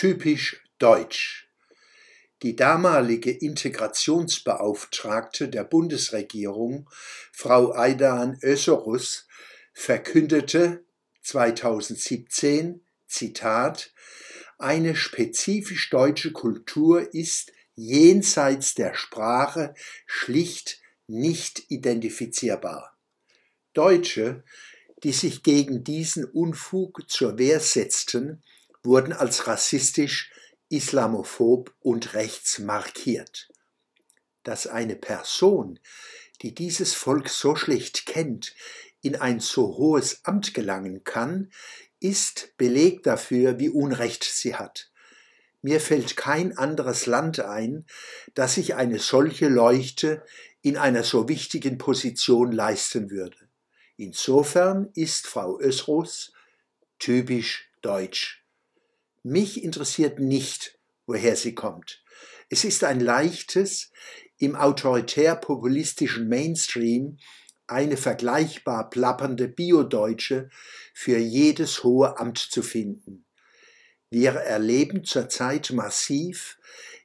Typisch deutsch. Die damalige Integrationsbeauftragte der Bundesregierung, Frau Aidan Öserus, verkündete 2017, Zitat, eine spezifisch deutsche Kultur ist jenseits der Sprache schlicht nicht identifizierbar. Deutsche, die sich gegen diesen Unfug zur Wehr setzten, wurden als rassistisch, islamophob und rechts markiert. Dass eine Person, die dieses Volk so schlecht kennt, in ein so hohes Amt gelangen kann, ist Beleg dafür, wie Unrecht sie hat. Mir fällt kein anderes Land ein, das sich eine solche Leuchte in einer so wichtigen Position leisten würde. Insofern ist Frau Ösros typisch deutsch. Mich interessiert nicht, woher sie kommt. Es ist ein leichtes, im autoritär-populistischen Mainstream eine vergleichbar plappernde Biodeutsche für jedes hohe Amt zu finden. Wir erleben zurzeit massiv,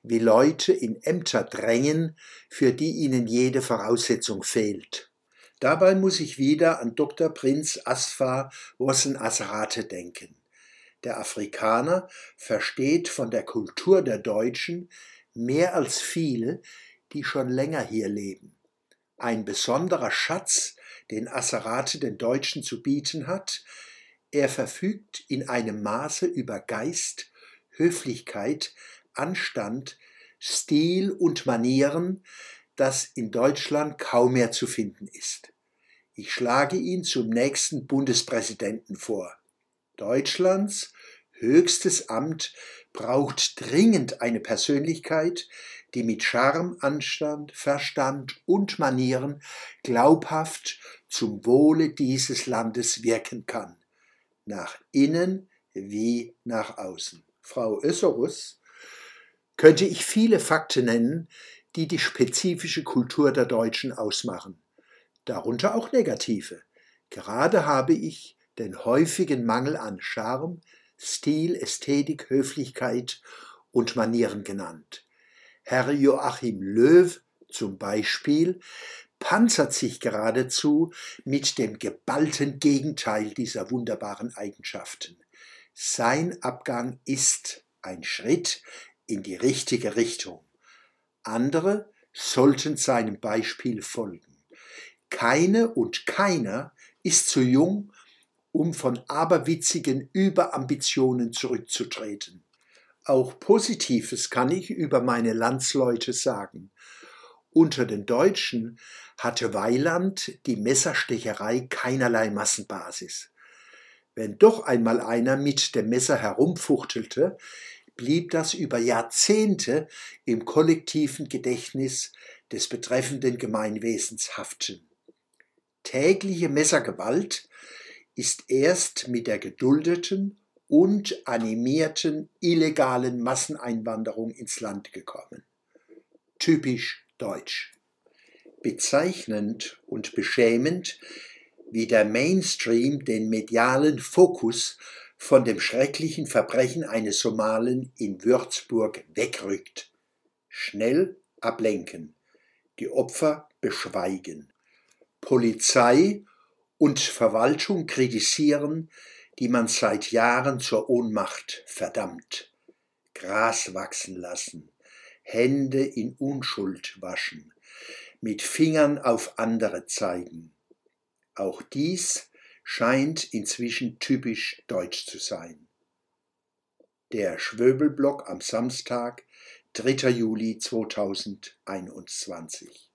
wie Leute in Ämter drängen, für die ihnen jede Voraussetzung fehlt. Dabei muss ich wieder an Dr. Prinz Asfa Wossen Asrate denken. Der Afrikaner versteht von der Kultur der Deutschen mehr als viele, die schon länger hier leben. Ein besonderer Schatz, den Asserate den Deutschen zu bieten hat, er verfügt in einem Maße über Geist, Höflichkeit, Anstand, Stil und Manieren, das in Deutschland kaum mehr zu finden ist. Ich schlage ihn zum nächsten Bundespräsidenten vor. Deutschlands höchstes Amt braucht dringend eine Persönlichkeit, die mit Charme, Anstand, Verstand und Manieren glaubhaft zum Wohle dieses Landes wirken kann, nach innen wie nach außen. Frau Össerus könnte ich viele Fakten nennen, die die spezifische Kultur der Deutschen ausmachen darunter auch negative. Gerade habe ich den häufigen Mangel an Charme, Stil, Ästhetik, Höflichkeit und Manieren genannt. Herr Joachim Löw zum Beispiel panzert sich geradezu mit dem geballten Gegenteil dieser wunderbaren Eigenschaften. Sein Abgang ist ein Schritt in die richtige Richtung. Andere sollten seinem Beispiel folgen. Keine und keiner ist zu jung, um von aberwitzigen Überambitionen zurückzutreten. Auch Positives kann ich über meine Landsleute sagen. Unter den Deutschen hatte Weiland die Messerstecherei keinerlei Massenbasis. Wenn doch einmal einer mit dem Messer herumfuchtelte, blieb das über Jahrzehnte im kollektiven Gedächtnis des betreffenden Gemeinwesens haften. Tägliche Messergewalt ist erst mit der geduldeten und animierten illegalen Masseneinwanderung ins Land gekommen. Typisch deutsch. Bezeichnend und beschämend, wie der Mainstream den medialen Fokus von dem schrecklichen Verbrechen eines Somalen in Würzburg wegrückt. Schnell ablenken, die Opfer beschweigen. Polizei und Verwaltung kritisieren, die man seit Jahren zur Ohnmacht verdammt. Gras wachsen lassen, Hände in Unschuld waschen, mit Fingern auf andere zeigen. Auch dies scheint inzwischen typisch deutsch zu sein. Der Schwöbelblock am Samstag, 3. Juli 2021.